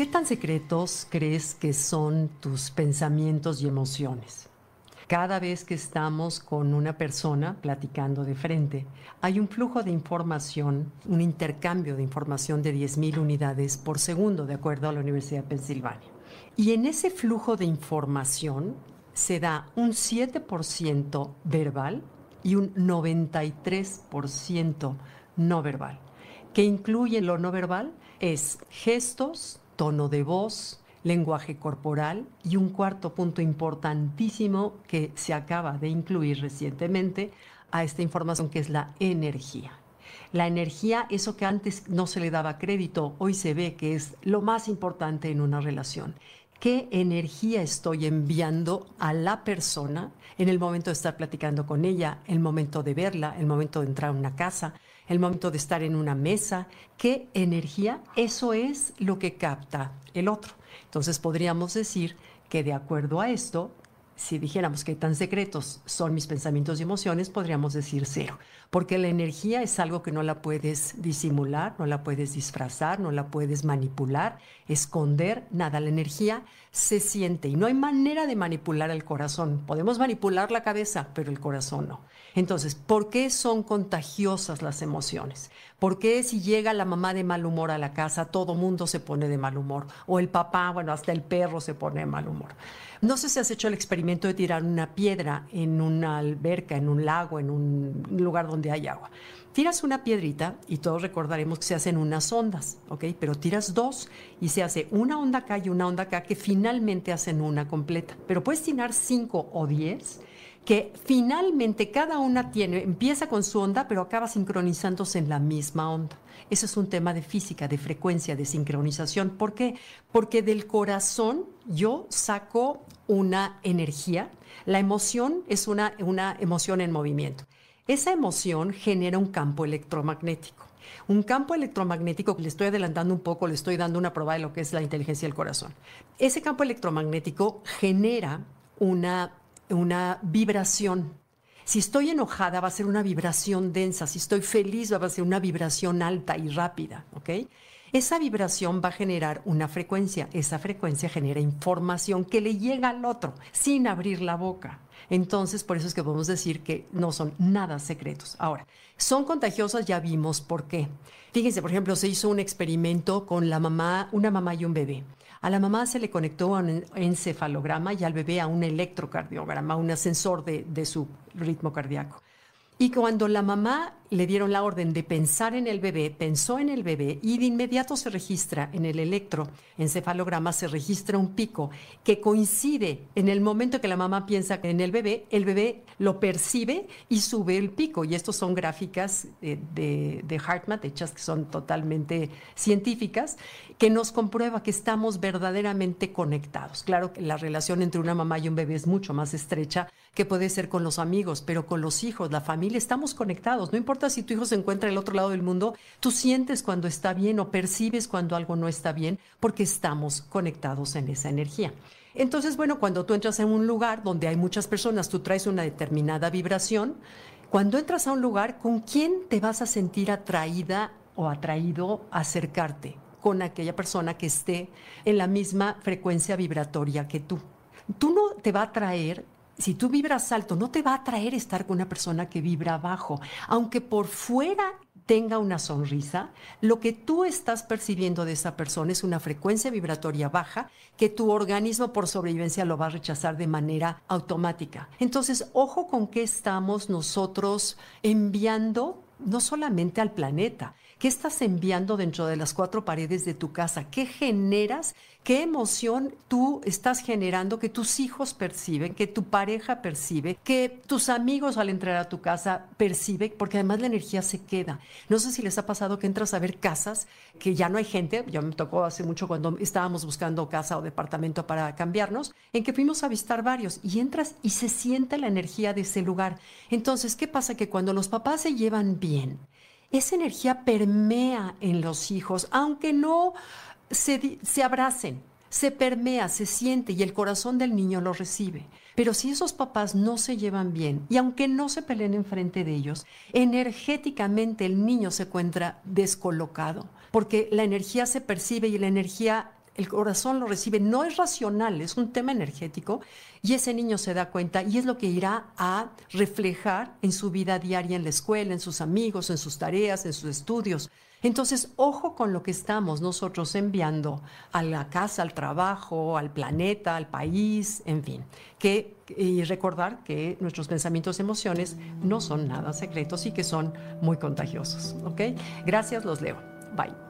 ¿Qué tan secretos crees que son tus pensamientos y emociones? Cada vez que estamos con una persona platicando de frente, hay un flujo de información, un intercambio de información de 10.000 unidades por segundo, de acuerdo a la Universidad de Pensilvania. Y en ese flujo de información se da un 7% verbal y un 93% no verbal. ¿Qué incluye lo no verbal? Es gestos, tono de voz, lenguaje corporal y un cuarto punto importantísimo que se acaba de incluir recientemente a esta información que es la energía. La energía, eso que antes no se le daba crédito, hoy se ve que es lo más importante en una relación. ¿Qué energía estoy enviando a la persona en el momento de estar platicando con ella, el momento de verla, el momento de entrar a una casa, el momento de estar en una mesa? ¿Qué energía? Eso es lo que capta el otro. Entonces podríamos decir que de acuerdo a esto, si dijéramos que tan secretos son mis pensamientos y emociones, podríamos decir cero, porque la energía es algo que no la puedes disimular, no la puedes disfrazar, no la puedes manipular, esconder, nada. La energía se siente y no hay manera de manipular el corazón. Podemos manipular la cabeza, pero el corazón no. Entonces, ¿por qué son contagiosas las emociones? ¿Por qué si llega la mamá de mal humor a la casa, todo mundo se pone de mal humor? O el papá, bueno, hasta el perro se pone de mal humor. No sé si has hecho el experimento de tirar una piedra en una alberca, en un lago, en un lugar donde hay agua. Tiras una piedrita y todos recordaremos que se hacen unas ondas, ¿ok? Pero tiras dos y se hace una onda acá y una onda acá que finalmente hacen una completa. Pero puedes tirar cinco o diez que finalmente cada una tiene, empieza con su onda, pero acaba sincronizándose en la misma onda. Eso es un tema de física, de frecuencia, de sincronización. ¿Por qué? Porque del corazón yo saco una energía. La emoción es una, una emoción en movimiento. Esa emoción genera un campo electromagnético. Un campo electromagnético, le estoy adelantando un poco, le estoy dando una prueba de lo que es la inteligencia del corazón. Ese campo electromagnético genera una una vibración. Si estoy enojada va a ser una vibración densa, si estoy feliz va a ser una vibración alta y rápida, ¿ok? Esa vibración va a generar una frecuencia, esa frecuencia genera información que le llega al otro sin abrir la boca. Entonces, por eso es que podemos decir que no son nada secretos. Ahora, son contagiosas, ya vimos por qué. Fíjense, por ejemplo, se hizo un experimento con la mamá, una mamá y un bebé. A la mamá se le conectó un encefalograma y al bebé a un electrocardiograma, un ascensor de, de su ritmo cardíaco. Y cuando la mamá le dieron la orden de pensar en el bebé, pensó en el bebé y de inmediato se registra en el electroencefalograma, se registra un pico que coincide en el momento que la mamá piensa en el bebé, el bebé lo percibe y sube el pico. Y estos son gráficas de, de, de hechas que son totalmente científicas, que nos comprueba que estamos verdaderamente conectados. Claro que la relación entre una mamá y un bebé es mucho más estrecha que puede ser con los amigos, pero con los hijos, la familia, estamos conectados. No importa si tu hijo se encuentra al otro lado del mundo, tú sientes cuando está bien o percibes cuando algo no está bien, porque estamos conectados en esa energía. Entonces, bueno, cuando tú entras en un lugar donde hay muchas personas, tú traes una determinada vibración. Cuando entras a un lugar, ¿con quién te vas a sentir atraída o atraído a acercarte? Con aquella persona que esté en la misma frecuencia vibratoria que tú. Tú no te va a atraer si tú vibras alto, no te va a atraer estar con una persona que vibra bajo. Aunque por fuera tenga una sonrisa, lo que tú estás percibiendo de esa persona es una frecuencia vibratoria baja que tu organismo por sobrevivencia lo va a rechazar de manera automática. Entonces, ojo con qué estamos nosotros enviando no solamente al planeta, ¿Qué estás enviando dentro de las cuatro paredes de tu casa? ¿Qué generas? ¿Qué emoción tú estás generando que tus hijos perciben, que tu pareja percibe, que tus amigos al entrar a tu casa perciben? Porque además la energía se queda. No sé si les ha pasado que entras a ver casas que ya no hay gente. Yo me tocó hace mucho cuando estábamos buscando casa o departamento para cambiarnos, en que fuimos a visitar varios y entras y se siente la energía de ese lugar. Entonces, ¿qué pasa? Que cuando los papás se llevan bien, esa energía permea en los hijos, aunque no se, se, abracen, se permea, se siente y el corazón del niño lo recibe. Pero si esos papás no se llevan bien y aunque no se peleen enfrente de ellos, energéticamente el niño se encuentra descolocado, porque la energía se percibe y la energía el corazón lo recibe, no es racional, es un tema energético y ese niño se da cuenta y es lo que irá a reflejar en su vida diaria en la escuela, en sus amigos, en sus tareas, en sus estudios. Entonces, ojo con lo que estamos nosotros enviando a la casa, al trabajo, al planeta, al país, en fin. Que, y recordar que nuestros pensamientos y emociones no son nada secretos y que son muy contagiosos. ¿Ok? Gracias, los leo. Bye.